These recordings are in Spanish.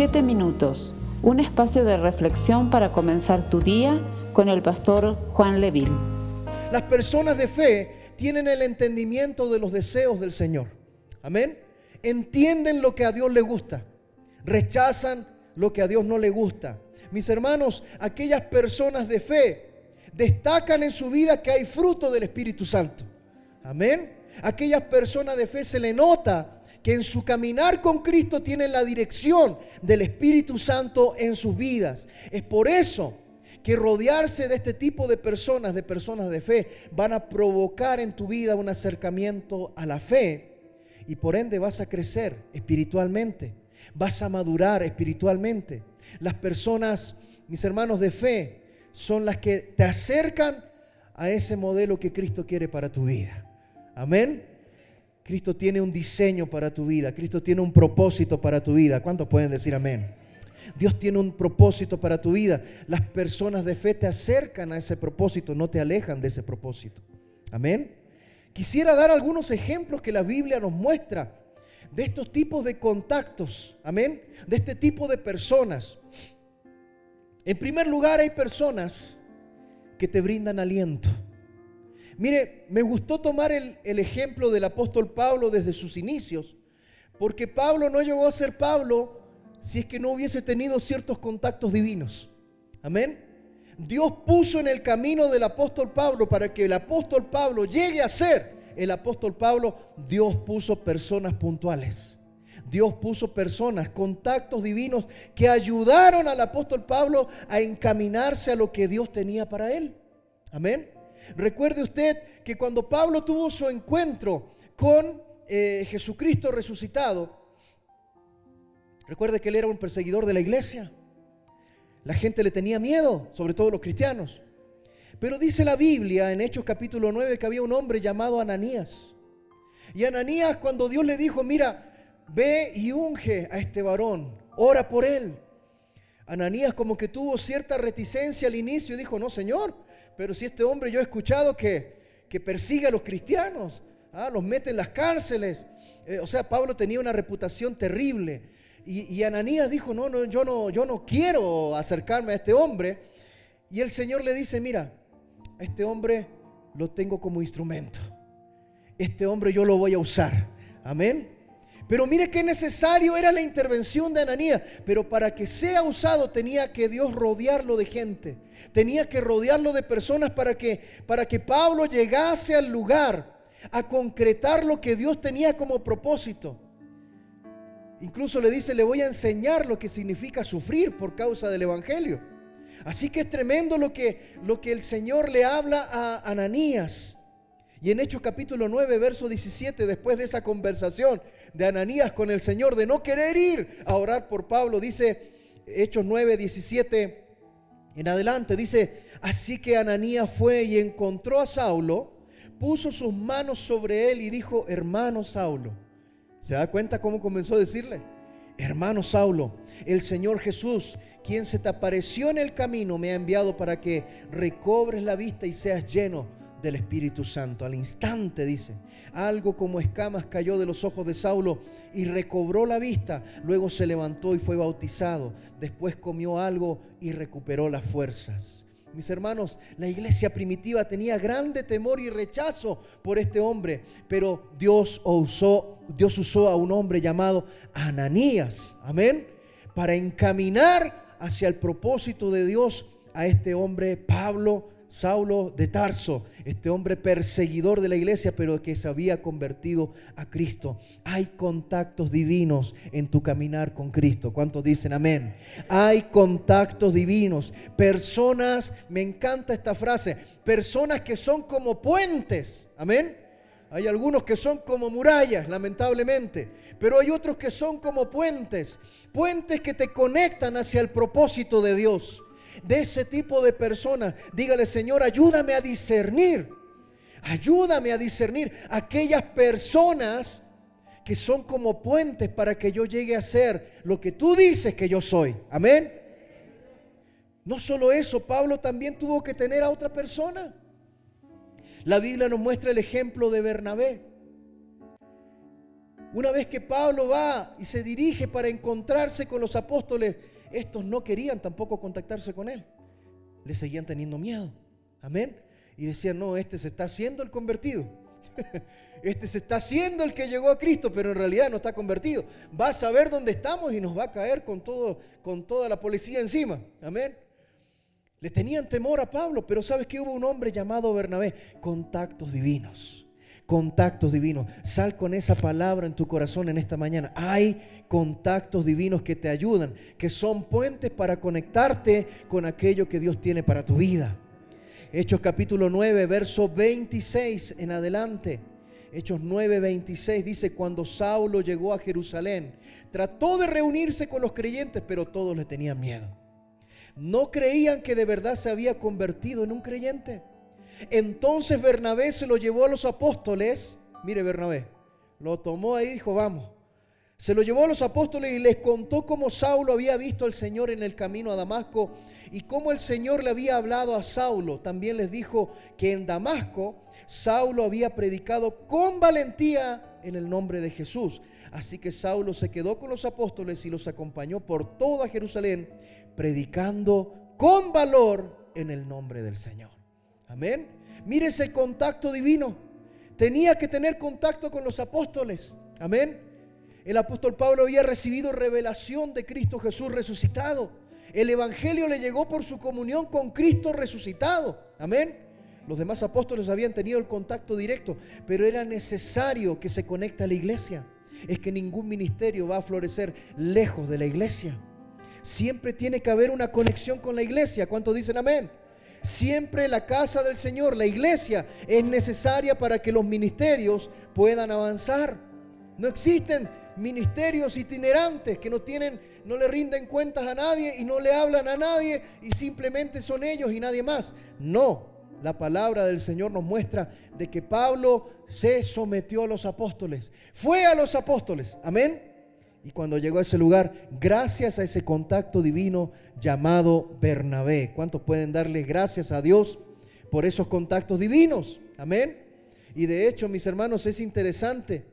Siete minutos, un espacio de reflexión para comenzar tu día con el pastor Juan Leville. Las personas de fe tienen el entendimiento de los deseos del Señor. Amén. Entienden lo que a Dios le gusta. Rechazan lo que a Dios no le gusta. Mis hermanos, aquellas personas de fe destacan en su vida que hay fruto del Espíritu Santo. Amén. Aquellas personas de fe se le nota que en su caminar con Cristo tienen la dirección del Espíritu Santo en sus vidas. Es por eso que rodearse de este tipo de personas, de personas de fe, van a provocar en tu vida un acercamiento a la fe y por ende vas a crecer espiritualmente, vas a madurar espiritualmente. Las personas, mis hermanos de fe, son las que te acercan a ese modelo que Cristo quiere para tu vida. Amén. Cristo tiene un diseño para tu vida, Cristo tiene un propósito para tu vida. ¿Cuántos pueden decir amén? Dios tiene un propósito para tu vida. Las personas de fe te acercan a ese propósito, no te alejan de ese propósito. Amén. Quisiera dar algunos ejemplos que la Biblia nos muestra de estos tipos de contactos. Amén. De este tipo de personas. En primer lugar, hay personas que te brindan aliento. Mire, me gustó tomar el, ejemplo del apóstol Pablo desde sus inicios, porque Pablo no llegó a ser Pablo si es que no hubiese tenido ciertos contactos divinos. Amén. Dios puso en el camino del apóstol Pablo para que el apóstol Pablo llegue a ser el apóstol Pablo, Dios puso personas puntuales. Dios puso personas, contactos divinos que ayudaron al apóstol Pablo a encaminarse a lo que Dios tenía para él. Amén. Recuerde usted que cuando Pablo tuvo su encuentro con eh, Jesucristo resucitado, recuerde que él era un perseguidor de la iglesia. La gente le tenía miedo, sobre todo los cristianos. Pero dice la Biblia en Hechos capítulo 9 que había un hombre llamado Ananías. Y Ananías cuando Dios le dijo, mira, ve y unge a este varón, ora por él. Ananías como que tuvo cierta reticencia al inicio y dijo, no, Señor, pero si este hombre yo he escuchado que, que persigue a los cristianos, ah, los mete en las cárceles. Eh, o sea, Pablo tenía una reputación terrible. Y, Ananías dijo, no, no, yo no, yo no quiero acercarme a este hombre. Y el Señor le dice, mira, este hombre lo tengo como instrumento. Este hombre yo lo voy a usar. Amén. Pero mire qué necesario era la intervención de Ananías. Pero para que sea usado tenía que Dios rodearlo de gente. Tenía que rodearlo de personas para que, para que Pablo llegase al lugar a concretar lo que Dios tenía como propósito. Incluso le dice, le voy a enseñar lo que significa sufrir por causa del Evangelio. Así que es tremendo lo que, lo que el Señor le habla a Ananías. Y en Hechos capítulo 9, verso 17, después de esa conversación de Ananías con el Señor, de no querer ir a orar por Pablo, dice Hechos 9, 17 en adelante, dice, así que Ananías fue y encontró a Saulo, puso sus manos sobre él y dijo, hermano Saulo. ¿Se da cuenta cómo comenzó a decirle? Hermano Saulo, el Señor Jesús, quien se te apareció en el camino, me ha enviado para que recobres la vista y seas lleno del Espíritu Santo. Al instante, dice, algo como escamas cayó de los ojos de Saulo y recobró la vista. Luego se levantó y fue bautizado. Después comió algo y recuperó las fuerzas. Mis hermanos, la iglesia primitiva tenía grande temor y rechazo por este hombre, pero Dios usó, Dios usó a un hombre llamado Ananías, amén, para encaminar hacia el propósito de Dios a este hombre Pablo Saulo de Tarso, este hombre perseguidor de la iglesia, pero que se había convertido a Cristo. Hay contactos divinos en tu caminar con Cristo. ¿Cuántos dicen amén? Hay contactos divinos. Personas, me encanta esta frase, personas que son como puentes. Amén. Hay algunos que son como murallas, lamentablemente, pero hay otros que son como puentes, puentes que te conectan hacia el propósito de Dios de ese tipo de personas. Dígale, Señor, ayúdame a discernir. Ayúdame a discernir aquellas personas que son como puentes para que yo llegue a ser lo que tú dices que yo soy. Amén. No solo eso, Pablo también tuvo que tener a otra persona. La Biblia nos muestra el ejemplo de Bernabé. Una vez que Pablo va y se dirige para encontrarse con los apóstoles, estos no querían tampoco contactarse con él. Le seguían teniendo miedo. Amén. Y decían, no, este se está haciendo el convertido. Este se está haciendo el que llegó a Cristo, pero en realidad no está convertido. Va a saber dónde estamos y nos va a caer con, todo, con toda la policía encima. Amén. Le tenían temor a Pablo, pero sabes que hubo un hombre llamado Bernabé, contactos divinos contactos divinos. Sal con esa palabra en tu corazón en esta mañana. Hay contactos divinos que te ayudan, que son puentes para conectarte con aquello que Dios tiene para tu vida. Hechos capítulo 9, verso 26 en adelante. Hechos 9, 26 dice, cuando Saulo llegó a Jerusalén, trató de reunirse con los creyentes, pero todos le tenían miedo. No creían que de verdad se había convertido en un creyente. Entonces Bernabé se lo llevó a los apóstoles. Mire Bernabé, lo tomó ahí y dijo, vamos. Se lo llevó a los apóstoles y les contó cómo Saulo había visto al Señor en el camino a Damasco y cómo el Señor le había hablado a Saulo. También les dijo que en Damasco Saulo había predicado con valentía en el nombre de Jesús. Así que Saulo se quedó con los apóstoles y los acompañó por toda Jerusalén, predicando con valor en el nombre del Señor. Amén. Mire ese contacto divino. Tenía que tener contacto con los apóstoles. Amén. El apóstol Pablo había recibido revelación de Cristo Jesús resucitado. El Evangelio le llegó por su comunión con Cristo resucitado. Amén. Los demás apóstoles habían tenido el contacto directo, pero era necesario que se conecte a la iglesia. Es que ningún ministerio va a florecer lejos de la iglesia. Siempre tiene que haber una conexión con la iglesia. ¿Cuántos dicen amén? Siempre la casa del Señor, la iglesia, es necesaria para que los ministerios puedan avanzar. No existen ministerios itinerantes que no tienen, no le rinden cuentas a nadie y no le hablan a nadie y simplemente son ellos y nadie más. No, la palabra del Señor nos muestra de que Pablo se sometió a los apóstoles. Fue a los apóstoles. Amén. Y cuando llegó a ese lugar, gracias a ese contacto divino llamado Bernabé. ¿Cuántos pueden darle gracias a Dios por esos contactos divinos? Amén. Y de hecho, mis hermanos, es interesante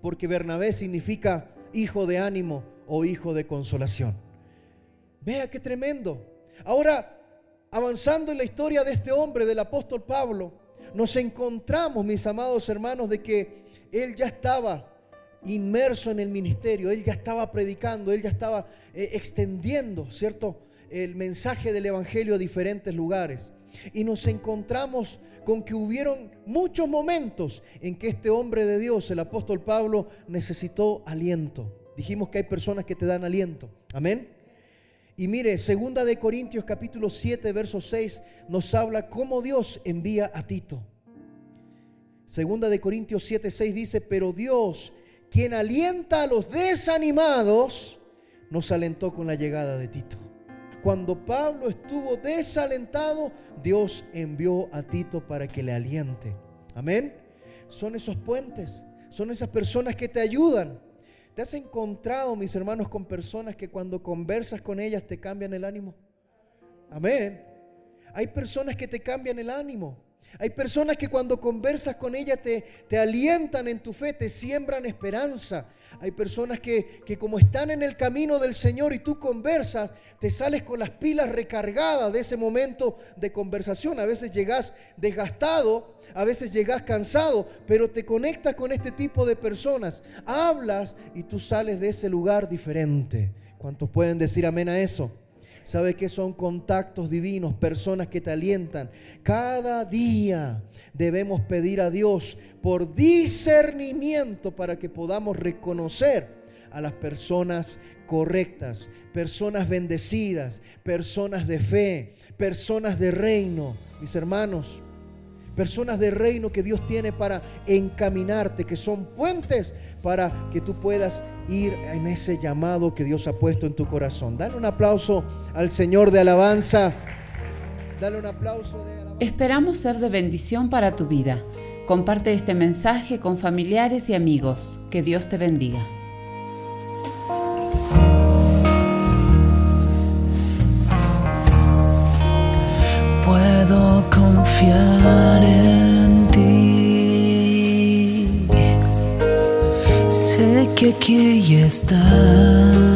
porque Bernabé significa hijo de ánimo o hijo de consolación. Vea qué tremendo. Ahora, avanzando en la historia de este hombre, del apóstol Pablo, nos encontramos, mis amados hermanos, de que él ya estaba inmerso en el ministerio, él ya estaba predicando, él ya estaba eh, extendiendo, ¿cierto? El mensaje del Evangelio a diferentes lugares. Y nos encontramos con que hubieron muchos momentos en que este hombre de Dios, el apóstol Pablo, necesitó aliento. Dijimos que hay personas que te dan aliento. Amén. Y mire, segunda de Corintios capítulo 7, verso 6 nos habla cómo Dios envía a Tito. Segunda de Corintios 7, 6 dice, pero Dios quien alienta a los desanimados, nos alentó con la llegada de Tito. Cuando Pablo estuvo desalentado, Dios envió a Tito para que le aliente. Amén. Son esos puentes, son esas personas que te ayudan. ¿Te has encontrado, mis hermanos, con personas que cuando conversas con ellas te cambian el ánimo? Amén. Hay personas que te cambian el ánimo. Hay personas que cuando conversas con ella te, te alientan en tu fe, te siembran esperanza. Hay personas que, que, como están en el camino del Señor y tú conversas, te sales con las pilas recargadas de ese momento de conversación. A veces llegas desgastado, a veces llegas cansado, pero te conectas con este tipo de personas. Hablas y tú sales de ese lugar diferente. ¿Cuántos pueden decir amén a eso? ¿Sabe que son contactos divinos, personas que te alientan? Cada día debemos pedir a Dios por discernimiento para que podamos reconocer a las personas correctas, personas bendecidas, personas de fe, personas de reino. Mis hermanos, personas de reino que Dios tiene para encaminarte, que son puentes para que tú puedas ir en ese llamado que Dios ha puesto en tu corazón. Dale un aplauso al Señor de alabanza. Dale un aplauso de alabanza. Esperamos ser de bendición para tu vida. Comparte este mensaje con familiares y amigos. Que Dios te bendiga. Puedo confiar que aquí está